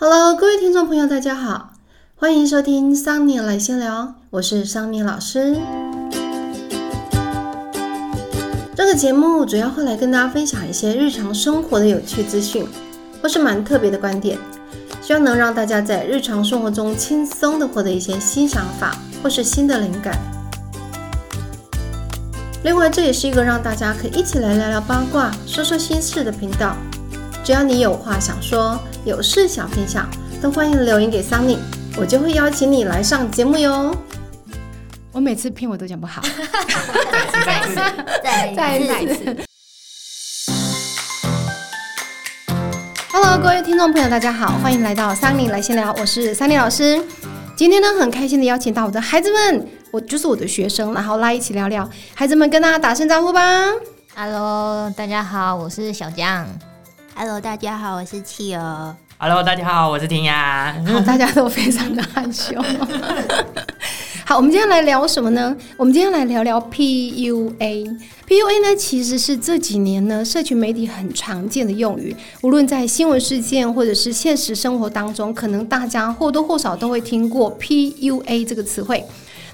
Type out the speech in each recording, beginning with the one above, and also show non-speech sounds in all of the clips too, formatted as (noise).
Hello，各位听众朋友，大家好，欢迎收听桑尼来闲聊，我是桑尼老师。这个节目主要会来跟大家分享一些日常生活的有趣资讯，或是蛮特别的观点，希望能让大家在日常生活中轻松的获得一些新想法或是新的灵感。另外，这也是一个让大家可以一起来聊聊八卦、说说心事的频道。只要你有话想说，有事想分享，都欢迎留言给 Sunny，我就会邀请你来上节目哟。我每次骗我都讲不好，(laughs) 再一次，再一次。Hello，各位听众朋友，大家好，欢迎来到 Sunny 来闲聊，我是 Sunny 老师。今天呢，很开心的邀请到我的孩子们，我就是我的学生，然后来一起聊聊。孩子们跟大家打声招呼吧。Hello，大家好，我是小江。Hello，大家好，我是企鹅。Hello，大家好，我是婷雅。(laughs) 好，大家都非常的害羞。(laughs) 好，我们今天来聊什么呢？我们今天来聊聊 PUA。PUA 呢，其实是这几年呢，社群媒体很常见的用语，无论在新闻事件或者是现实生活当中，可能大家或多或少都会听过 PUA 这个词汇。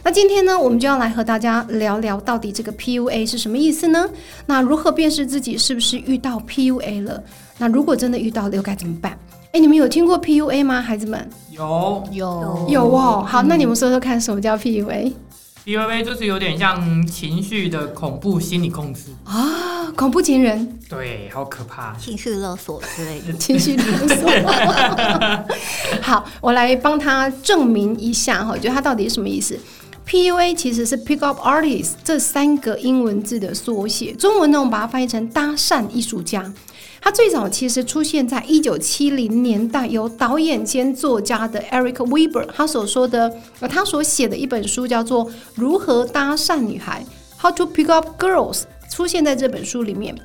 那今天呢，我们就要来和大家聊聊，到底这个 PUA 是什么意思呢？那如何辨识自己是不是遇到 PUA 了？那如果真的遇到了，又该怎么办？哎，你们有听过 PUA 吗，孩子们？有有有哦。好，那你们说说看，什么叫 PUA PUA 就是有点像情绪的恐怖心理控制，啊？恐怖情人、对，好可怕。情绪勒索之类的。(laughs) 情绪勒索。(laughs) 好，我来帮他证明一下哈，觉得他到底是什么意思。PUA 其实是 Pick Up Artist 这三个英文字的缩写，中文呢我们把它翻译成搭讪艺术家。它最早其实出现在一九七零年代，由导演兼作家的 Eric Weber 他所说的，呃，他所写的一本书叫做《如何搭讪女孩》（How to Pick Up Girls），出现在这本书里面。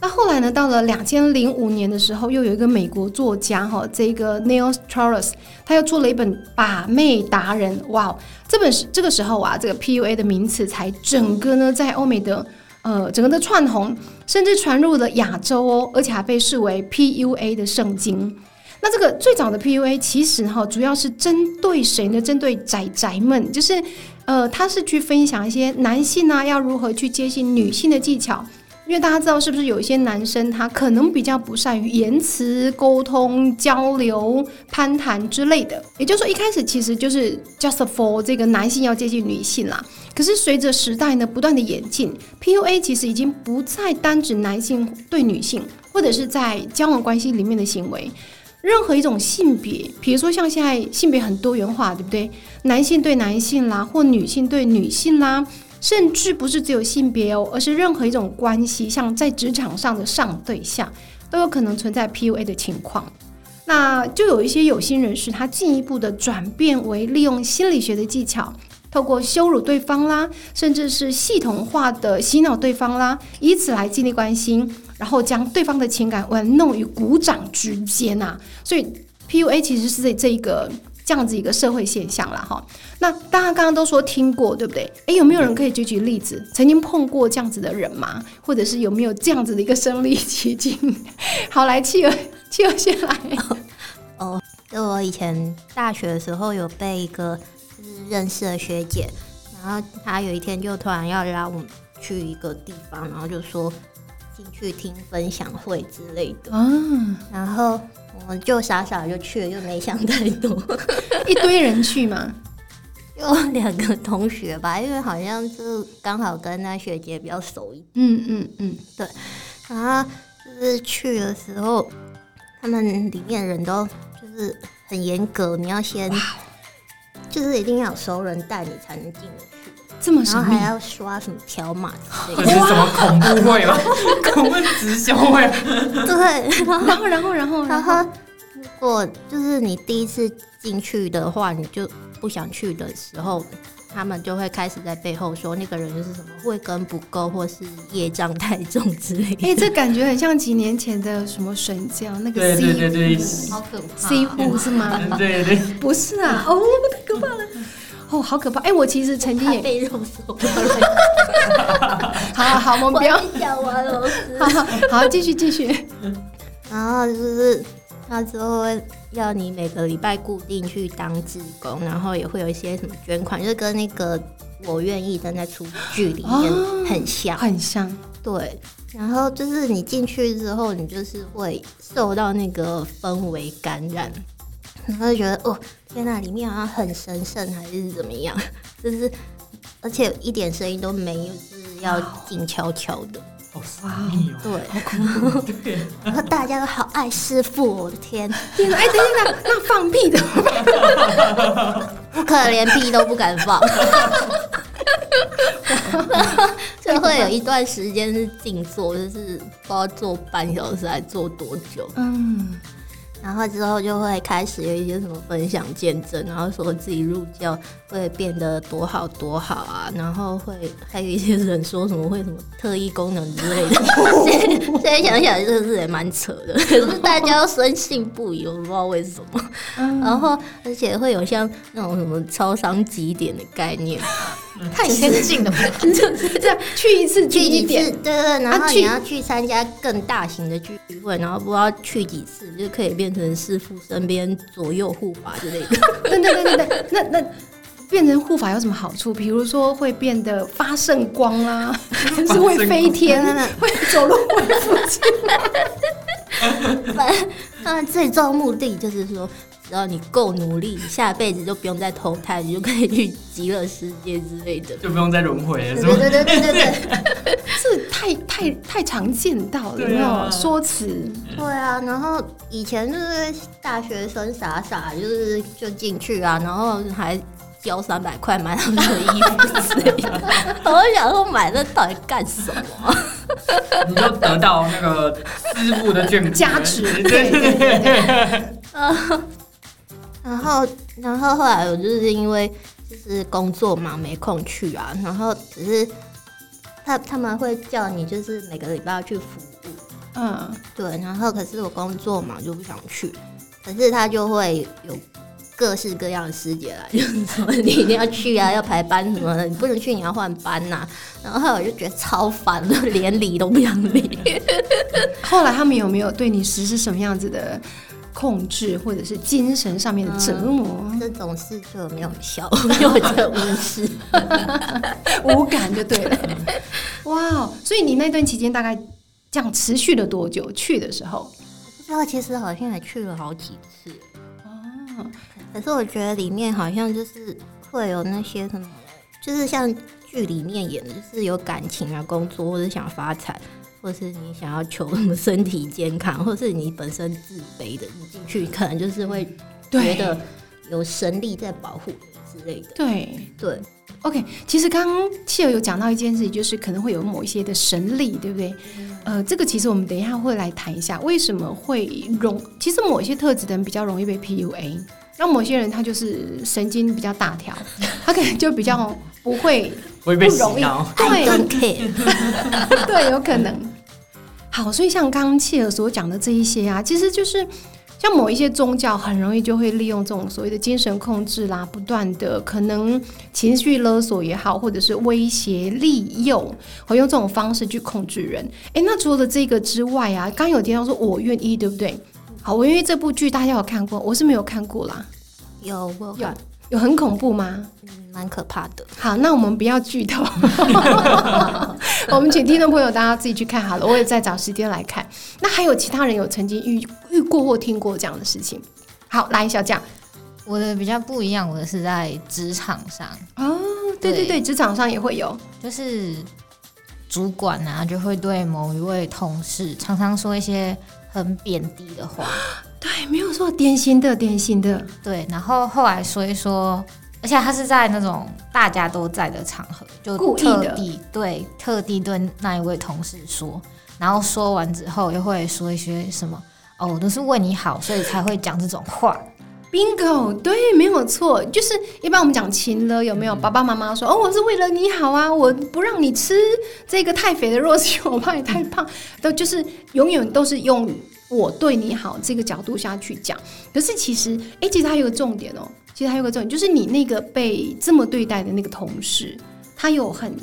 那后来呢？到了两千零五年的时候，又有一个美国作家哈，这个 Neil Strauss，他又做了一本《把妹达人》。哇，这本是这个时候啊，这个 PUA 的名词才整个呢在欧美的呃整个的串红，甚至传入了亚洲哦，而且还被视为 PUA 的圣经。那这个最早的 PUA 其实哈，主要是针对谁呢？针对宅宅们，就是呃，他是去分享一些男性啊要如何去接近女性的技巧。因为大家知道，是不是有一些男生他可能比较不善于言辞沟通、交流、攀谈之类的。也就是说，一开始其实就是 just for 这个男性要接近女性啦。可是随着时代呢不断的演进，PUA 其实已经不再单指男性对女性，或者是在交往关系里面的行为。任何一种性别，比如说像现在性别很多元化，对不对？男性对男性啦，或女性对女性啦。甚至不是只有性别哦，而是任何一种关系，像在职场上的上对下，都有可能存在 PUA 的情况。那就有一些有心人士，他进一步的转变为利用心理学的技巧，透过羞辱对方啦，甚至是系统化的洗脑对方啦，以此来建立关系，然后将对方的情感玩弄于股掌之间呐。所以 PUA 其实是这这一个。这样子一个社会现象了哈，那大家刚刚都说听过，对不对？诶，有没有人可以举举例子，曾经碰过这样子的人吗？或者是有没有这样子的一个身临其境？(laughs) 好，来，企鹅，企鹅先来。(laughs) 哦，就我以前大学的时候有被一个认识的学姐，然后她有一天就突然要拉我们去一个地方，然后就说进去听分享会之类的，啊，然后我们就傻傻就去了，就没想太多。(laughs) 一堆人去嘛，(laughs) 有两个同学吧，因为好像是刚好跟那学姐比较熟一点，嗯嗯嗯，然后就是去的时候，他们里面人都就是很严格，你要先就是一定要有熟人带你才能进得去，这么神秘还，要刷什么条码之这类的。(laughs) 是什么恐怖会吗？(laughs) 恐怖直销会？对，然后然后然后然后如果就是你第一次进去的话，你就不想去的时候，他们就会开始在背后说那个人就是什么慧根不够，或是业障太重之类的。(laughs) 哎、这感觉很像几年前的什么神教那个对 C 对对对，好可怕 C 户是吗？对对，不是啊，哦，太可怕了，哦，好可怕！哎、我其实曾经也，被肉搜。好好好，(laughs) 我们不要，讲完了。好好好，继续继续，(laughs) 然后就是那之后会要你每个礼拜固定去当志工，然后也会有一些什么捐款，就是跟那个我愿意站在出剧里面哦很像。很像，对，然后就是你进去之后，你就是会受到那个氛围感染，然后就觉得哦，天呐，里面好像很神圣还是怎么样，就是而且一点声音都没有，是要静悄悄的。好神秘哦。对，对，(laughs) 然后大家都好爱师傅，我的天，天哪！哎，等一下，那放屁的，(laughs) 不可能连屁都不敢放。(laughs) 就会有一段时间是静坐，就是不知道坐半小时还坐多久。嗯，然后之后就会开始有一些什么分享见证，然后说自己入教会变得多好多好啊，然后会还有一些人说什么会什么特异功能之类的，现在想想真的是也蛮扯的，可是大家都深信不疑，我不知道为什么。然后而且会有像那种什么超商几点的概念，太先进了吧？就是这样，去一次去一次，对对对，然后你要去参加更大型的聚会，然后不知道去几次就可以变成师傅身边左右护法之类的。(laughs) 对对对对对，那那。变成护法有什么好处？比如说会变得发圣光啦，还是会飞天，会走路会附近。反正他们最终目的就是说，只要你够努力，下辈子就不用再投胎，你就可以去极乐世界之类的。就不用再轮回了，对是吗？对对对对对这 (laughs) 太太太常见到了，有没对啊有说辞？对啊！然后以前就是大学生傻傻，就是就进去啊，然后还交三百块买他们的衣服之类的。(laughs) 我想说买这到底干什么？你就得到那个师傅的眷顾 (laughs) 加持，对对对对对，然后，然后后来我就是因为就是工作嘛，没空去啊。然后只是他他们会叫你就是每个礼拜要去服务，嗯，对。然后可是我工作嘛，就不想去。可是他就会有各式各样的师姐来，就是说你一定要去啊，要排班什么的，你不能去你要换班呐、然后后来我就觉得超烦的，连理都不想理。后来他们有没有对你实施什么样子的控制，或者是精神上面的折磨？这种事就没有效，因为我真的无视。(laughs) 无感就对了。哇哦！所以你那段期间大概这样持续了多久？去的时候，不知道，其实好像也去了好几次。哦，可是我觉得里面好像就是会有那些什么，就是像剧里面演的，就是有感情啊、工作，或者想发财，或是你想要求什么身体健康，或是你本身自卑的，你进去可能就是会觉得有神力在保护你之类的。对。对，OK，其实刚刚契尔有讲到一件事情，就是可能会有某一些的神力，对不对？呃，这个其实我们等一下会来谈一下，为什么会容？其实某一些特质的人比较容易被 PUA，那某些人他就是神经比较大条，他可能就比较不会，会被洗不容易对。(laughs) 对，有可能。好，所以像刚刚切尔所讲的这一些啊，其实就是像某一些宗教很容易就会利用这种所谓的精神控制啦，不断的可能情绪勒索也好，或者是威胁、利诱，或用这种方式去控制人。诶，那除了这个之外啊，刚刚有提到说我愿意，对不对？好，我愿意这部剧大家有看过，我是没有看过啦，有我有看，有很恐怖吗？嗯蛮可怕的。好，那我们不要剧透，(laughs) 我们请听众朋友大家自己去看好了，我也在找时间来看。那还有其他人有曾经遇遇过或听过这样的事情？好，来小将我的比较不一样，我的是在职场上，哦，对对对对，职场上也会有，就是主管啊就会对某一位同事常常说一些很贬低的话，(gasps) 对，没有说，典型的典型的，对，然后后来说一说，而且他是在那种大家都在的场合，就故意的对特地对那一位同事说，然后说完之后又会说一些什么哦，我都是为你好，所以才会讲这种话。bingo，对，没有错，就是一般我们讲亲了，有没有？爸爸妈妈说，哦，我是为了你好啊，我不让你吃这个太肥的肉，是因为我怕你太胖，都就是永远都是用我对你好这个角度下去讲。可是其实，哎、其实还有个重点哦，其实还有个重点，就是你那个被这么对待的那个同事，他有很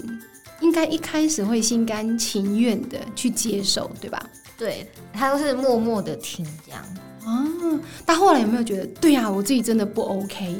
应该一开始会心甘情愿的去接受，对吧？对他都是默默的听这样啊，但后来有没有觉得，对呀、我自己真的不 OK？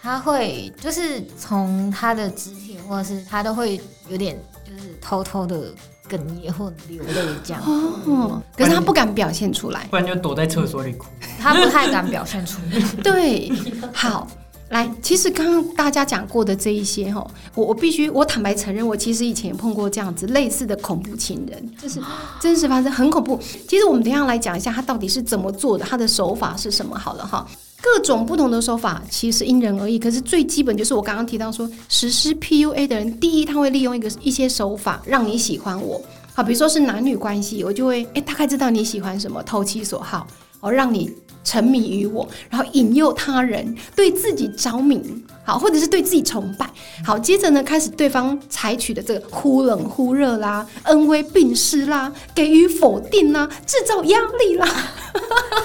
他会就是从他的肢体或者是他都会有点就是偷偷的哽咽或流泪这样，哦，可是他不敢表现出来。不然就躲在厕所里哭。(laughs) 他不太敢表现出来。(laughs) 对，好。来，其实刚刚大家讲过的这一些哈，我我必须我坦白承认，我其实以前也碰过这样子类似的恐怖情人，就是真实发生，很恐怖。其实我们等一下来讲一下他到底是怎么做的，他的手法是什么好了哈。各种不同的手法其实因人而异，可是最基本就是我刚刚提到说，实施 PUA 的人，第一他会利用一个一些手法让你喜欢我，好，比如说是男女关系，我就会诶大概知道你喜欢什么，投其所好，哦，让你沉迷于我，然后引诱他人对自己着迷，好，或者是对自己崇拜，好，接着呢，开始对方采取的这个忽冷忽热啦、恩威并施啦、给予否定啦、制造压力啦，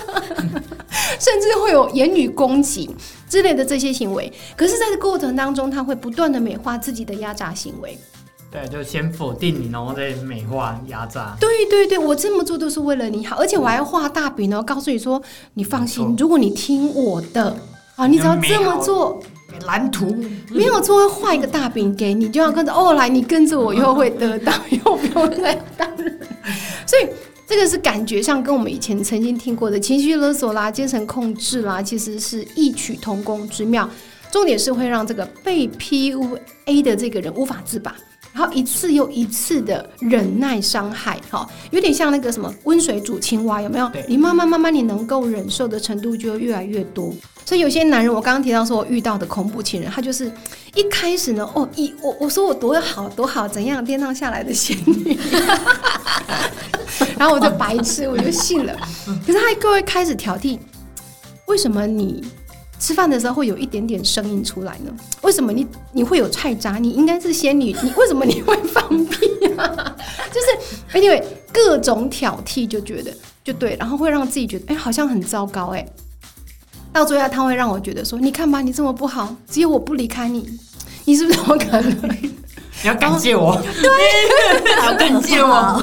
(laughs) 甚至会有言语攻击之类的这些行为。可是，在这过程当中，他会不断的美化自己的压榨行为。对，就先否定你，然后再美化压榨。对对对，我这么做都是为了你好，而且我还要画大饼呢，告诉你说，你放心，如果你听我的啊，你只要这么做，蓝图没有错，会画一个大饼给你，就要跟着哦，来，你跟着我，以后会得到，以后不用再当人。所以这个是感觉上跟我们以前曾经听过的情绪勒索啦、精神控制啦，其实是异曲同工之妙。重点是会让这个被 PUA 的这个人无法自拔。然后一次又一次的忍耐伤害，哈，有点像那个什么温水煮青蛙，有没有？你慢慢慢慢，你能够忍受的程度就越来越多。所以有些男人，我刚刚提到说我遇到的恐怖情人，他就是一开始呢，哦，一我我说我多好多好，怎样天上下来的仙女，(laughs) 然后我就白痴，我就信了。可是他各位开始挑剔，为什么你吃饭的时候会有一点点声音出来呢？为什么你你会有菜渣？你应该是仙女，你为什么你会放屁啊？(laughs) 就是 anyway 各种挑剔，就觉得就对，然后会让自己觉得哎、好像很糟糕哎、到最后他会让我觉得说，你看吧，你这么不好，只有我不离开你，(laughs) 你是不是有可能？你要感谢我，对，要感谢我。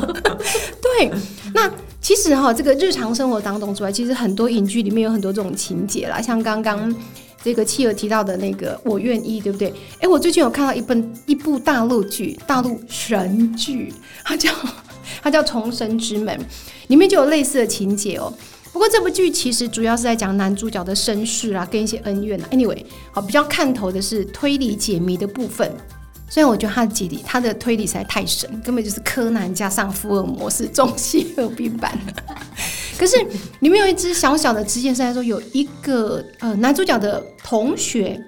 对，那其实哈，这个日常生活当中之外，其实很多影剧里面有很多这种情节啦，像刚刚这个妻儿提到的那个“我愿意”，对不对？哎，我最近有看到一本一部大陆剧，大陆神剧，它叫 (laughs) 它叫《重生之门》，里面就有类似的情节哦。不过这部剧其实主要是在讲男主角的身世啊，跟一些恩怨啊。Anyway，好，比较看头的是推理解谜的部分。虽然我觉得他的解理，他的推理实在太神，根本就是柯南加上福尔摩斯中西合璧版。(laughs) 可是里面有一只小小的支线是在说，有一个呃男主角的同学，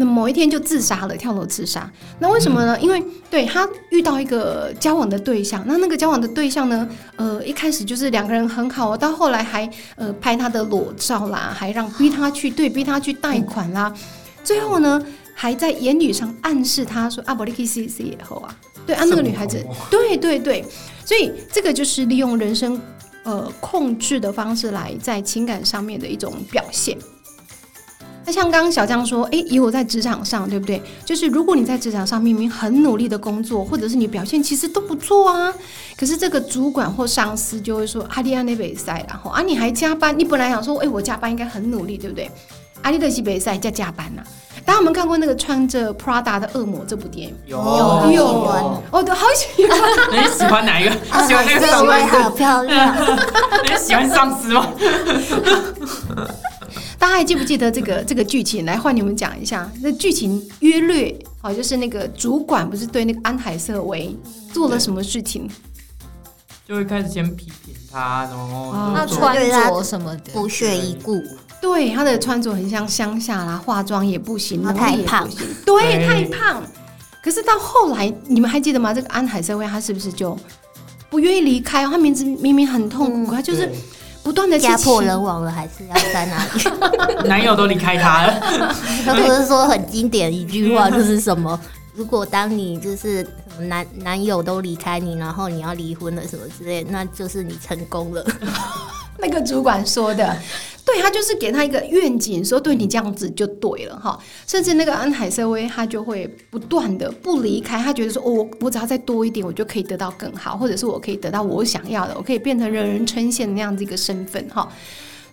那某一天就自杀了，跳楼自杀。那为什么呢？因为对他遇到一个交往的对象，那那个交往的对象呢，呃，一开始就是两个人很好，到后来还呃拍他的裸照啦，还让逼他去对逼他去贷款啦，最后呢。还在言语上暗示他说：“啊，伯利克西斯以后啊，(laughs) 对啊，那个女孩子 (laughs) 对对对，所以这个就是利用人生呃控制的方式来在情感上面的一种表现。那像刚刚小江说，诶，以我在职场上，对不对？就是如果你在职场上明明很努力的工作，或者是你表现其实都不错啊，可是这个主管或上司就会说阿丽安那比塞，然后啊你还加班，你本来想说，诶，我加班应该很努力，对不对？阿丽的西比赛加加班呐、大家有没有看过那个穿着 Prada 的恶魔这部电影？有有有有哦，对，好喜欢。(laughs) 你喜欢哪一个？啊，喜欢那个这上位好司？漂亮，(laughs) 你喜欢上司吗？(laughs) 大家还记不记得这个 (laughs) 这个剧情？来换你们讲一下。那剧情约略，哦，就是那个主管不是对那个安海瑟薇做了什么事情？就会开始先批评他，然后哦那穿着什么的，不屑一顾，对，他的穿着很像乡下啦，化妆也不行，太胖，对，太胖。可是到后来，你们还记得吗？这个安海瑟薇她是不是就不愿意离开？她明知明明很痛苦，她就是对不断的家破人亡了，还是要在那里？(laughs) 男友都离开他了，(laughs) 他不是说很经典一句话，就是什么？如果当你就是男男友都离开你，然后你要离婚了什么之类，那就是你成功了。(laughs) 那个主管说的，对他就是给他一个愿景，说对你这样子就对了哈。甚至那个安海瑟薇，他就会不断的不离开，他觉得说，哦，我我只要再多一点，我就可以得到更好，或者是我可以得到我想要的，我可以变成人人称羡那样子一个身份哈。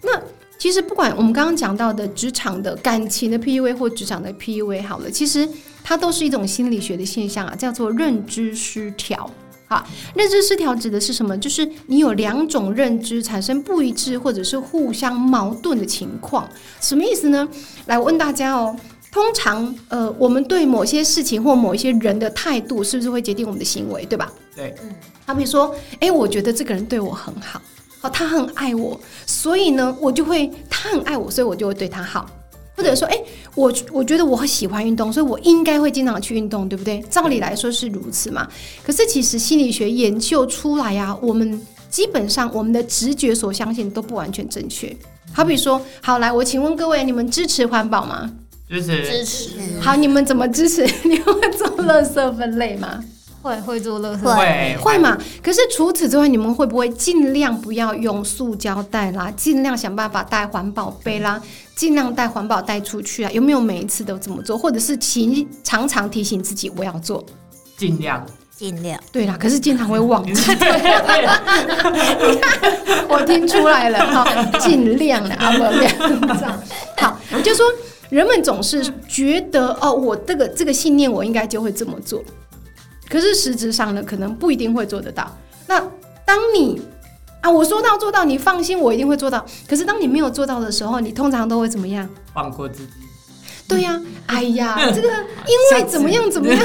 那其实不管我们刚刚讲到的职场的感情的 PUA 或职场的 PUA 好了，其实它都是一种心理学的现象啊，叫做认知失调。好，认知失调指的是什么？就是你有两种认知产生不一致，或者是互相矛盾的情况。什么意思呢？来我问大家哦。通常，呃，我们对某些事情或某一些人的态度，是不是会决定我们的行为，对吧？对，嗯，好比如说，哎，我觉得这个人对我很好，好，他很爱我，所以呢，我就会他很爱我，所以我就会对他好。或者说，哎，我我觉得我很喜欢运动，所以我应该会经常去运动，对不对？照理来说是如此嘛。可是其实心理学研究出来呀，我们基本上我们的直觉所相信都不完全正确。好比说，好来，我请问各位，你们支持环保吗？支持支持好，你们怎么支持？(laughs) 你们会做垃圾分类吗？会会做乐色会会嘛？可是除此之外，你们会不会尽量不要用塑胶袋啦？尽量想办法带环保杯啦？尽量带环保袋出去啊？有没有每一次都这么做？或者是请常常提醒自己我要做？尽量。尽量对啦，可是经常会忘记。(laughs) (laughs) 我听出来了哈，尽量啦，(laughs) 啊不这样。好，就说人们总是觉得哦，我这个这个信念，我应该就会这么做。可是实质上呢，可能不一定会做得到。那当你啊，我说到做到，你放心，我一定会做到。可是当你没有做到的时候，你通常都会怎么样？放过自己，对呀、哎呀，这个因为怎么样怎么样，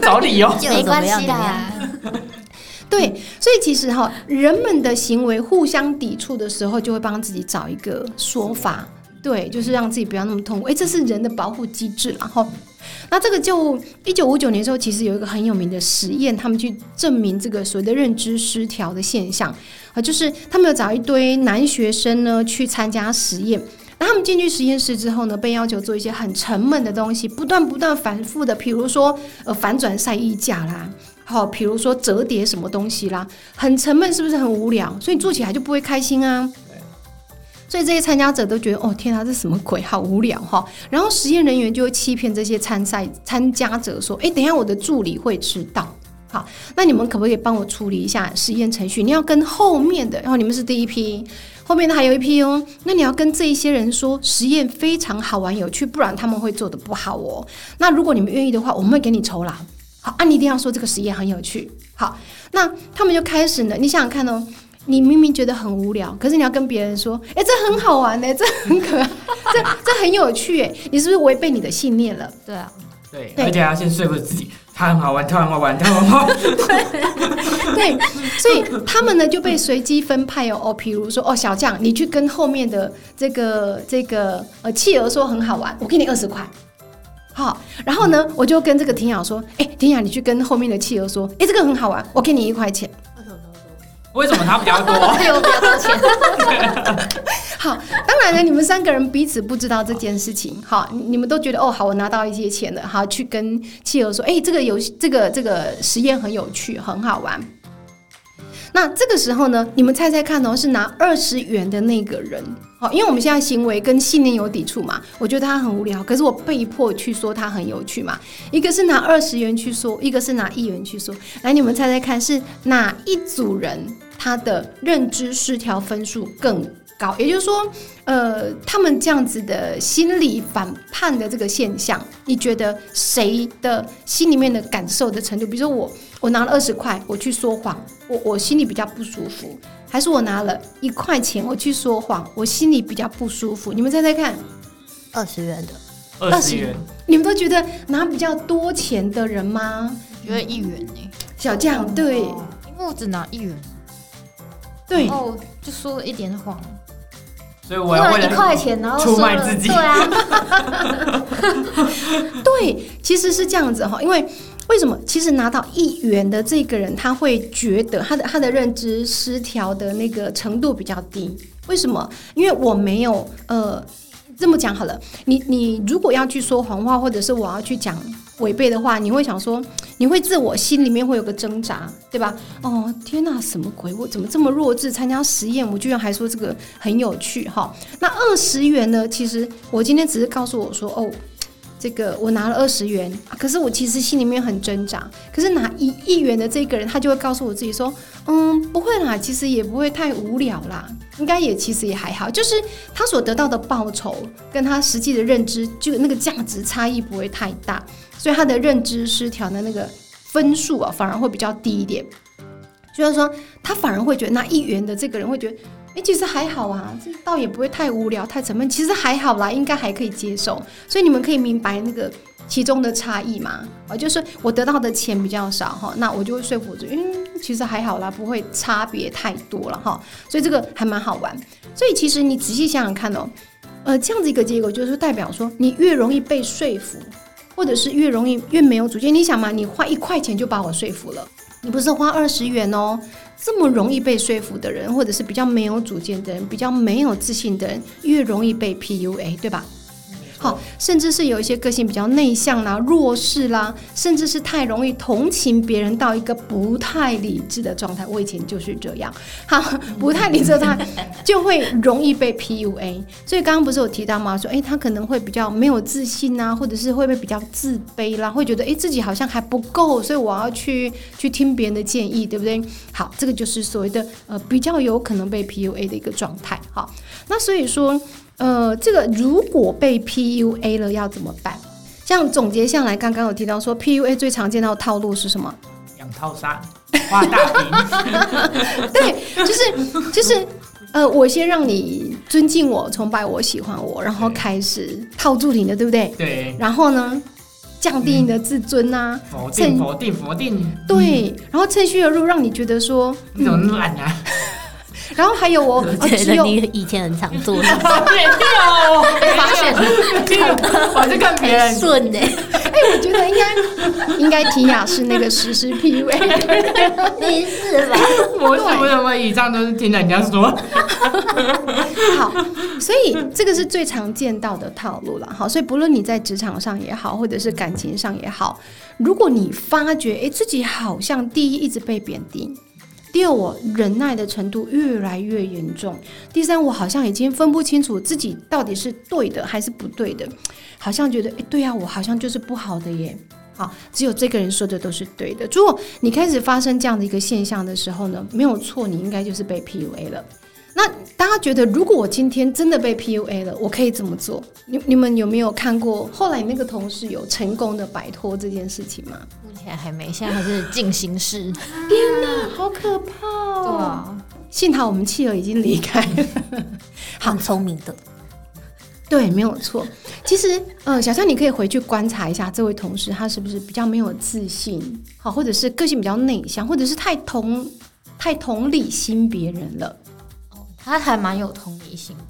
找理由。就 (laughs) 没关系怎么样怎么样啦。对，所以其实哈，人们的行为互相抵触的时候，就会帮自己找一个说法，对，就是让自己不要那么痛苦。诶，这是人的保护机制然后，那这个就一九五九年的时候，其实有一个很有名的实验，他们去证明这个所谓的认知失调的现象啊，就是他们有找一堆男学生呢去参加实验。那他们进去实验室之后呢，被要求做一些很沉闷的东西，不断不断反复的，比如说呃反转晒衣架啦，好，比如说折叠什么东西啦，很沉闷，是不是很无聊？所以做起来就不会开心啊。所以这些参加者都觉得，哦天啊，这什么鬼，好无聊哈。然后实验人员就会欺骗这些参赛参加者说，诶，等一下我的助理会迟到，好，那你们可不可以帮我处理一下实验程序？你要跟后面的，然后你们是第一批，后面的还有一批哦。那你要跟这一些人说，实验非常好玩有趣，不然他们会做的不好哦。那如果你们愿意的话，我们会给你酬劳。好，啊，你一定要说这个实验很有趣。好，那他们就开始呢。你想想看哦，你明明觉得很无聊，可是你要跟别人说，哎、这很好玩呢，(laughs) 这很可爱，这这很有趣哎，你是不是违背你的信念了？对啊，对，对而且要先说服自己，它很好玩，它很好玩，它很好玩。(laughs) 对，所以他们呢就被随机分派哦哦，比如说哦，小将，你去跟后面的这个这个呃企鹅说很好玩，我给你二十块。好，然后呢，我就跟这个婷雅说，哎、婷雅，你去跟后面的企鹅说，哎、这个很好玩，我给你一块钱。为什么他比较多？(laughs) (laughs) 对我比较多钱，好，当然了，你们三个人彼此不知道这件事情，好，你你们都觉得哦，好，我拿到一些钱了，好，去跟企鹅说，哎、这个游戏，这个这个实验很有趣，很好玩。那这个时候呢，你们猜猜看哦，是拿二十元的那个人，好，因为我们现在行为跟信念有抵触嘛，我觉得他很无聊，可是我被迫去说他很有趣嘛。一个是拿二十元去说，一个是拿一元去说。来，你们猜猜看，是哪一组人他的认知失调分数更高？也就是说，呃，他们这样子的心理反叛的这个现象，你觉得谁的心里面的感受的程度？比如说我，我拿了二十块，我去说谎，我我心里比较不舒服；还是我拿了一块钱，我去说谎，我心里比较不舒服？你们猜猜看，二十元的，二十元，你们都觉得拿比较多钱的人吗？我觉得一元呢，小将，对因为我只拿一元，对然，后就说了一点谎，所以我要为一了块钱，然后出说了卖自己对啊，(laughs) 对，其实是这样子哈，因为为什么？其实拿到一元的这个人，他会觉得他的他的认知失调的那个程度比较低。为什么？因为我没有呃，这么讲好了，你你如果要去说谎话，或者是我要去讲违背的话，你会想说，你会自我心里面会有个挣扎，对吧？哦，天哪，什么鬼？我怎么这么弱智？参加实验，我居然还说这个很有趣哈。那二十元呢？其实我今天只是告诉我说，哦。这个我拿了二十元，可是我其实心里面很挣扎。可是拿一亿元的这个人，他就会告诉我自己说，嗯，不会啦，其实也不会太无聊啦，应该也其实也还好，就是他所得到的报酬跟他实际的认知，就那个价值差异不会太大，所以他的认知失调的那个分数啊，反而会比较低一点。就是说，他反而会觉得那一元的这个人会觉得，哎、其实还好啊，这倒也不会太无聊、太沉闷，其实还好啦，应该还可以接受。所以你们可以明白那个其中的差异嘛？啊，就是我得到的钱比较少哈，那我就会说服自己，嗯，其实还好啦，不会差别太多了哈。所以这个还蛮好玩。所以其实你仔细想想看哦，呃，这样子一个结果就是代表说，你越容易被说服，或者是越容易越没有主见。你想嘛，你花一块钱就把我说服了。你不是花二十元哦，这么容易被说服的人，或者是比较没有主见的人，比较没有自信的人，越容易被 PUA，对吧？甚至是有一些个性比较内向啦、弱势啦，甚至是太容易同情别人到一个不太理智的状态。我以前就是这样，(laughs) 好，不太理智的状态就会容易被 PUA。所以刚刚不是有提到吗？说，诶，他可能会比较没有自信啊，或者是会不会比较自卑啦，会觉得，诶，自己好像还不够，所以我要去去听别人的建议，对不对？好，这个就是所谓的呃比较有可能被 PUA 的一个状态。好，那所以说。呃，这个如果被 PUA 了要怎么办？像总结下来，刚刚有提到说 PUA 最常见到的套路是什么？养套杀，画大饼，(laughs) 对，就是就是呃，我先让你尊敬我、崇拜我、喜欢我，然后开始套住你的，对不对？对，然后呢，降低你的自尊啊，否定否定否定，对，然后趁虚而入，让你觉得说，你怎么那么懒啊？然后还有我，哦，(laughs) 觉只有得你以前很常做，(laughs) 别掉，被发现我在看别顺呢、(laughs) 哎，我觉得应该应该提雅是那个实施 PUA。你是吧？我是不是我以上都是听人家说？好，所以这个是最常见到的套路了。好，所以不论你在职场上也好，或者是感情上也好，如果你发觉诶自己好像第一一直被贬低。第二，我忍耐的程度越来越严重。第三，我好像已经分不清楚自己到底是对的还是不对的，好像觉得，诶，对呀、我好像就是不好的耶。好，只有这个人说的都是对的。如果你开始发生这样的一个现象的时候呢，没有错，你应该就是被 PUA 了。那大家觉得，如果我今天真的被 PUA 了，我可以怎么做？你你们有没有看过后来你那个同事有成功的摆脱这件事情吗？目前还没，现在还是进行式。好可怕对哦！啊，幸好我们妻儿已经离开了。(laughs) 很聪明的，对，没有错。其实，呃，小蔡，你可以回去观察一下这位同事，他是不是比较没有自信，好，或者是个性比较内向，或者是太同太同理心别人了。他还蛮有同理心的，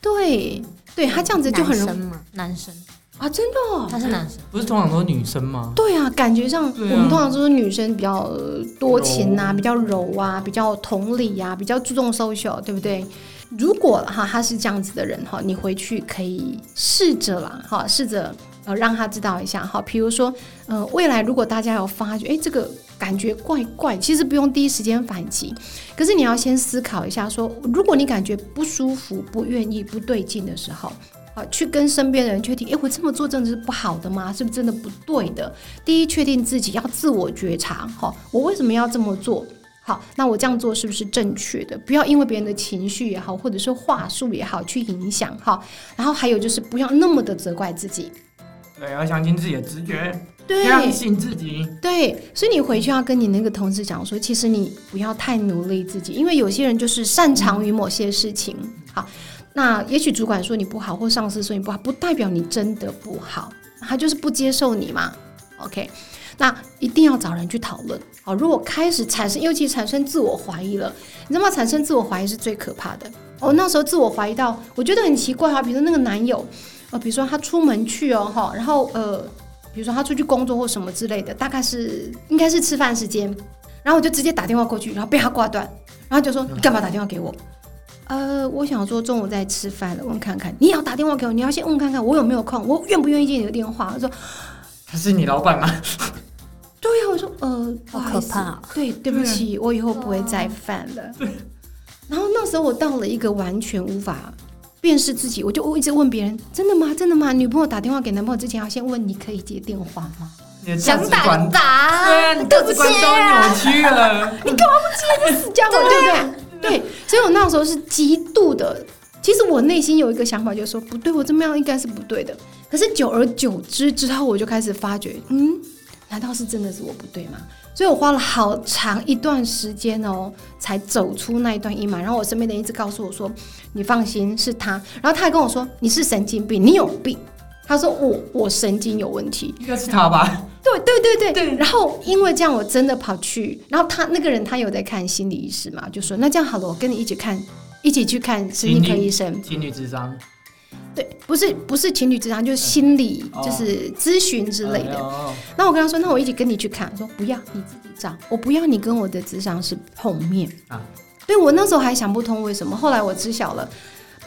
对，对他这样子就很容易男生嘛，男生，啊，真的、哦。他是男生，不是通常都是女生吗？对啊，感觉上、对啊我们通常都是女生比较呃多情啊、比较柔啊，比较同理啊、比较注重 social，对不对？如果哈他是这样子的人哈，你回去可以试着啦哈，试着呃让他知道一下哈，比如说呃未来如果大家有发觉，哎这个感觉怪怪，其实不用第一时间反击，可是你要先思考一下说，如果你感觉不舒服、不愿意、不对劲的时候。啊，去跟身边的人确定，诶，我这么做真的是不好的吗？是不是真的不对的？第一，确定自己要自我觉察，哈，我为什么要这么做？好，那我这样做是不是正确的？不要因为别人的情绪也好，或者是话术也好去影响哈。然后还有就是不要那么的责怪自己，对，要相信自己的直觉，对相信自己。对，所以你回去要跟你那个同事讲说，其实你不要太努力自己，因为有些人就是擅长于某些事情。好，那也许主管说你不好，或上司说你不好，不代表你真的不好，他就是不接受你嘛。OK，那一定要找人去讨论。好，如果开始产生，尤其产生自我怀疑了，你知道吗？产生自我怀疑是最可怕的。我那时候自我怀疑到，我觉得很奇怪啊，比如说那个男友，呃，比如说他出门去哦，哈，然后呃，比如说他出去工作或什么之类的，大概是应该是吃饭时间，然后我就直接打电话过去，然后被他挂断，然后就说你干嘛打电话给我？呃，我想说中午在吃饭了，问看看，你也要打电话给我，你要先问看看我有没有空，我愿不愿意接你的电话。他说他是你老板吗？对呀、我说呃，不好好意思可怕哦对，对不起，我以后不会再犯了。然后那时候我到了一个完全无法辨识自己，我就一直问别人：真的吗？真的吗？女朋友打电话给男朋友之前，要先问你可以接电话吗？你的价想打值观，就打，对啊，你价值观都扭曲了。死家伙，对不对？对，所以我那时候是极度的。其实我内心有一个想法，就是说不对，我这么样应该是不对的。可是久而久之之后，我就开始发觉，嗯，难道是真的是我不对吗？所以我花了好长一段时间哦，才走出那一段阴霾。然后我身边的人一直告诉我说：“你放心，是他。”然后他还跟我说：“你是神经病，你有病。”他说我我神经有问题，应该是他吧？对对对对，然后因为这样，我真的跑去，然后他那个人他有在看心理医师嘛，就说那这样好了，我跟你一起看，一起去看神经科医生。情侣智商对，不是不是情侣智商，就是心理，哦就是咨询之类的。哦那我跟他说，那我一起跟你去看，我说不要，你自己找，我不要你跟我的智商是碰面啊对我那时候还想不通为什么，后来我知晓了。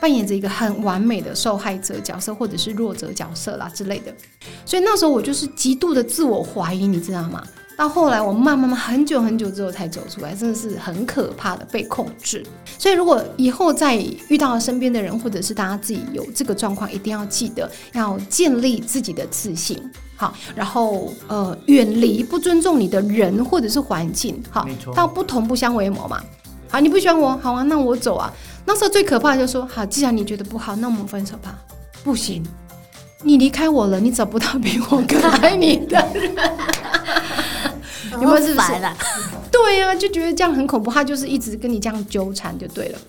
扮演着一个很完美的受害者角色，或者是弱者角色啦之类的，所以那时候我就是极度的自我怀疑，你知道吗？到后来我慢慢慢很久很久之后才走出来，真的是很可怕的被控制。所以如果以后再遇到身边的人，或者是大家自己有这个状况，一定要记得要建立自己的自信。好，然后呃，远离不尊重你的人或者是环境。好，到不同不相为谋嘛。好，你不喜欢我，好啊，那我走啊。那时候最可怕的就是说，好，既然你觉得不好，那我们分手吧。不行，你离开我了，你找不到比我更爱你的人。有没有是不是？(laughs) 对呀、就觉得这样很恐怖，他就是一直跟你这样纠缠就对了。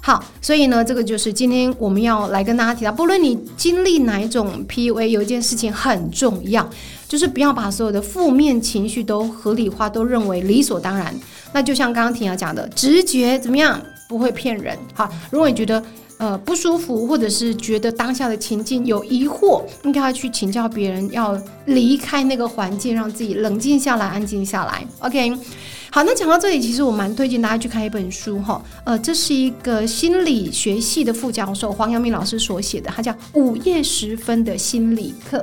好，所以呢，这个就是今天我们要来跟大家提到，不论你经历哪一种 PUA，有一件事情很重要，就是不要把所有的负面情绪都合理化，都认为理所当然。那就像刚刚婷雅讲的，直觉怎么样不会骗人。好，如果你觉得呃不舒服，或者是觉得当下的情境有疑惑，应该要去请教别人，要离开那个环境，让自己冷静下来，安静下来。OK。好，那讲到这里，其实我蛮推荐大家去看一本书哈，呃，这是一个心理学系的副教授黄阳明老师所写的，他叫《午夜时分的心理课》。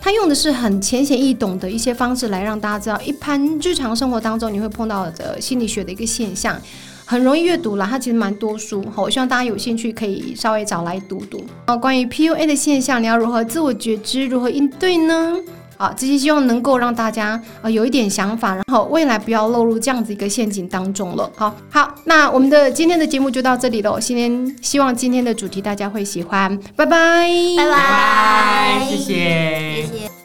他用的是很浅显易懂的一些方式来让大家知道，一般日常生活当中你会碰到的心理学的一个现象，很容易阅读啦。它其实蛮多书，好，我希望大家有兴趣可以稍微找来读读。哦，关于 PUA 的现象，你要如何自我觉知，如何应对呢？好，这些希望能够让大家呃有一点想法，然后未来不要落入这样子一个陷阱当中了。好，好，那我们的今天的节目就到这里了。今天希望今天的主题大家会喜欢，拜拜，拜拜拜，谢谢。谢谢。